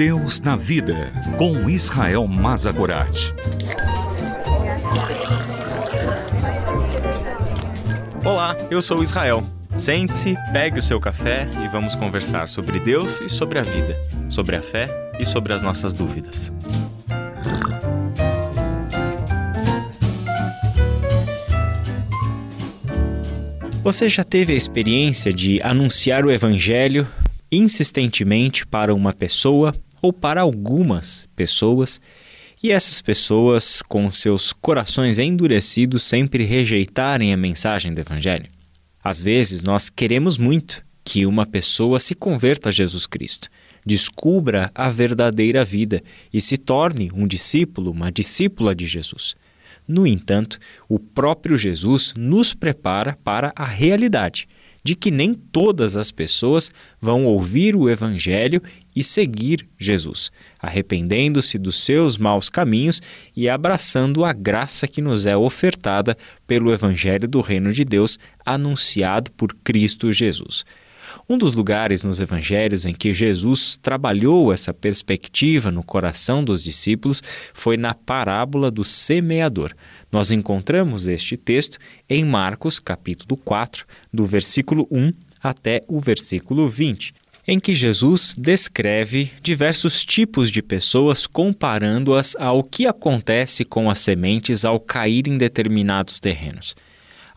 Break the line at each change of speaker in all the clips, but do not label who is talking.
Deus na Vida, com Israel Mazagorat.
Olá, eu sou Israel. Sente-se, pegue o seu café e vamos conversar sobre Deus e sobre a vida, sobre a fé e sobre as nossas dúvidas. Você já teve a experiência de anunciar o Evangelho insistentemente para uma pessoa ou para algumas pessoas e essas pessoas, com seus corações endurecidos, sempre rejeitarem a mensagem do Evangelho? Às vezes, nós queremos muito que uma pessoa se converta a Jesus Cristo, descubra a verdadeira vida e se torne um discípulo, uma discípula de Jesus. No entanto, o próprio Jesus nos prepara para a realidade de que nem todas as pessoas vão ouvir o Evangelho e seguir Jesus, arrependendo-se dos seus maus caminhos e abraçando a graça que nos é ofertada pelo Evangelho do Reino de Deus anunciado por Cristo Jesus. Um dos lugares nos evangelhos em que Jesus trabalhou essa perspectiva no coração dos discípulos foi na parábola do semeador. Nós encontramos este texto em Marcos, capítulo 4, do versículo 1 até o versículo 20 em que Jesus descreve diversos tipos de pessoas comparando-as ao que acontece com as sementes ao cair em determinados terrenos.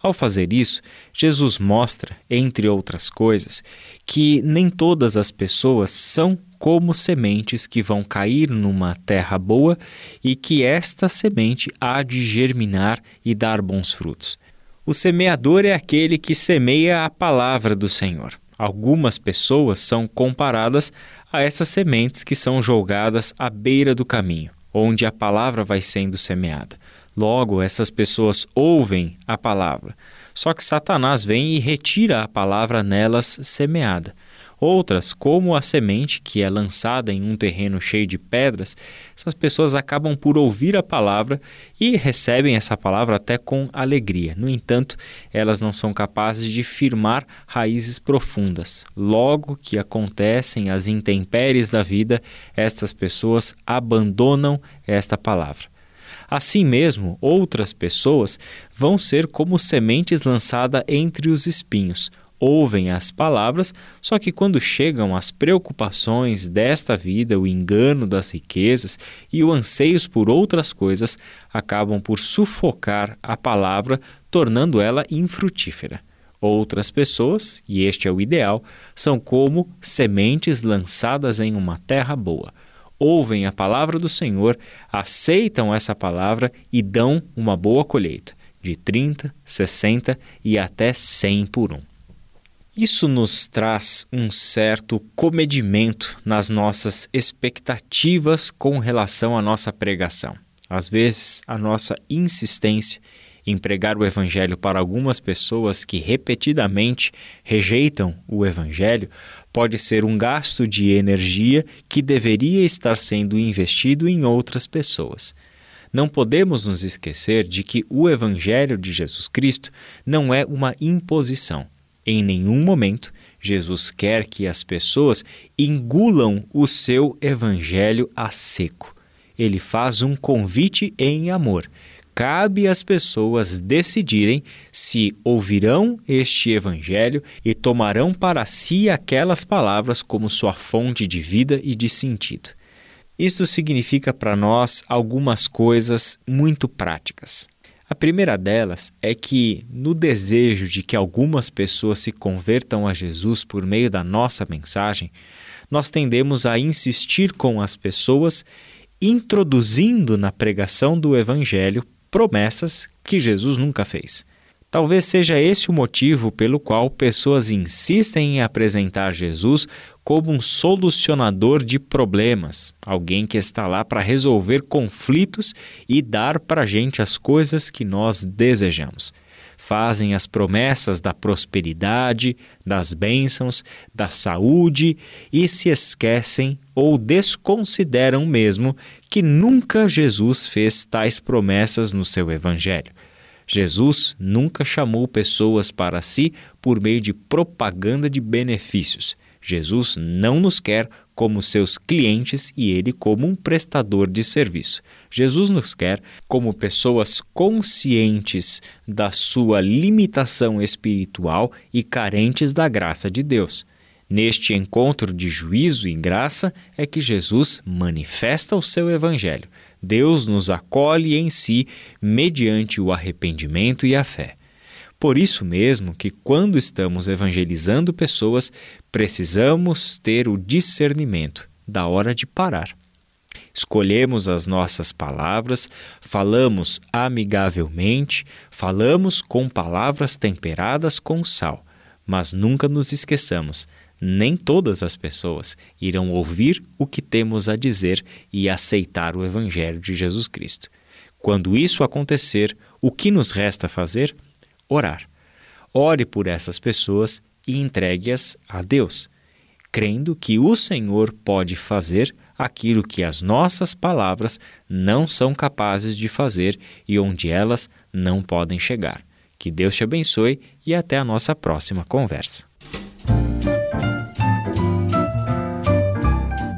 Ao fazer isso, Jesus mostra, entre outras coisas, que nem todas as pessoas são como sementes que vão cair numa terra boa e que esta semente há de germinar e dar bons frutos. O semeador é aquele que semeia a palavra do Senhor. Algumas pessoas são comparadas a essas sementes que são jogadas à beira do caminho, onde a palavra vai sendo semeada. Logo, essas pessoas ouvem a palavra. Só que Satanás vem e retira a palavra nelas semeada. Outras, como a semente que é lançada em um terreno cheio de pedras, essas pessoas acabam por ouvir a palavra e recebem essa palavra até com alegria. No entanto, elas não são capazes de firmar raízes profundas. Logo que acontecem as intempéries da vida, estas pessoas abandonam esta palavra. Assim mesmo, outras pessoas vão ser como sementes lançadas entre os espinhos. Ouvem as palavras, só que quando chegam as preocupações desta vida, o engano das riquezas e o anseios por outras coisas, acabam por sufocar a palavra, tornando ela infrutífera. Outras pessoas, e este é o ideal, são como sementes lançadas em uma terra boa ouvem a palavra do Senhor, aceitam essa palavra e dão uma boa colheita, de 30, 60 e até 100 por um. Isso nos traz um certo comedimento nas nossas expectativas com relação à nossa pregação. Às vezes, a nossa insistência em pregar o Evangelho para algumas pessoas que repetidamente rejeitam o Evangelho pode ser um gasto de energia que deveria estar sendo investido em outras pessoas. Não podemos nos esquecer de que o Evangelho de Jesus Cristo não é uma imposição. Em nenhum momento, Jesus quer que as pessoas engulam o seu Evangelho a seco. Ele faz um convite em amor cabe às pessoas decidirem se ouvirão este Evangelho e tomarão para si aquelas palavras como sua fonte de vida e de sentido. Isto significa para nós algumas coisas muito práticas. A primeira delas é que, no desejo de que algumas pessoas se convertam a Jesus por meio da nossa mensagem, nós tendemos a insistir com as pessoas, introduzindo na pregação do Evangelho promessas que Jesus nunca fez. Talvez seja esse o motivo pelo qual pessoas insistem em apresentar Jesus como um solucionador de problemas, alguém que está lá para resolver conflitos e dar para a gente as coisas que nós desejamos. Fazem as promessas da prosperidade, das bênçãos, da saúde e se esquecem ou desconsideram mesmo que nunca Jesus fez tais promessas no seu Evangelho. Jesus nunca chamou pessoas para si por meio de propaganda de benefícios. Jesus não nos quer como seus clientes e ele como um prestador de serviço. Jesus nos quer como pessoas conscientes da sua limitação espiritual e carentes da graça de Deus. Neste encontro de juízo e graça é que Jesus manifesta o seu evangelho. Deus nos acolhe em si mediante o arrependimento e a fé. Por isso mesmo que, quando estamos evangelizando pessoas, precisamos ter o discernimento da hora de parar. Escolhemos as nossas palavras, falamos amigavelmente, falamos com palavras temperadas com sal, mas nunca nos esqueçamos nem todas as pessoas irão ouvir o que temos a dizer e aceitar o Evangelho de Jesus Cristo. Quando isso acontecer, o que nos resta fazer? orar. Ore por essas pessoas e entregue-as a Deus, crendo que o Senhor pode fazer aquilo que as nossas palavras não são capazes de fazer e onde elas não podem chegar. Que Deus te abençoe e até a nossa próxima conversa.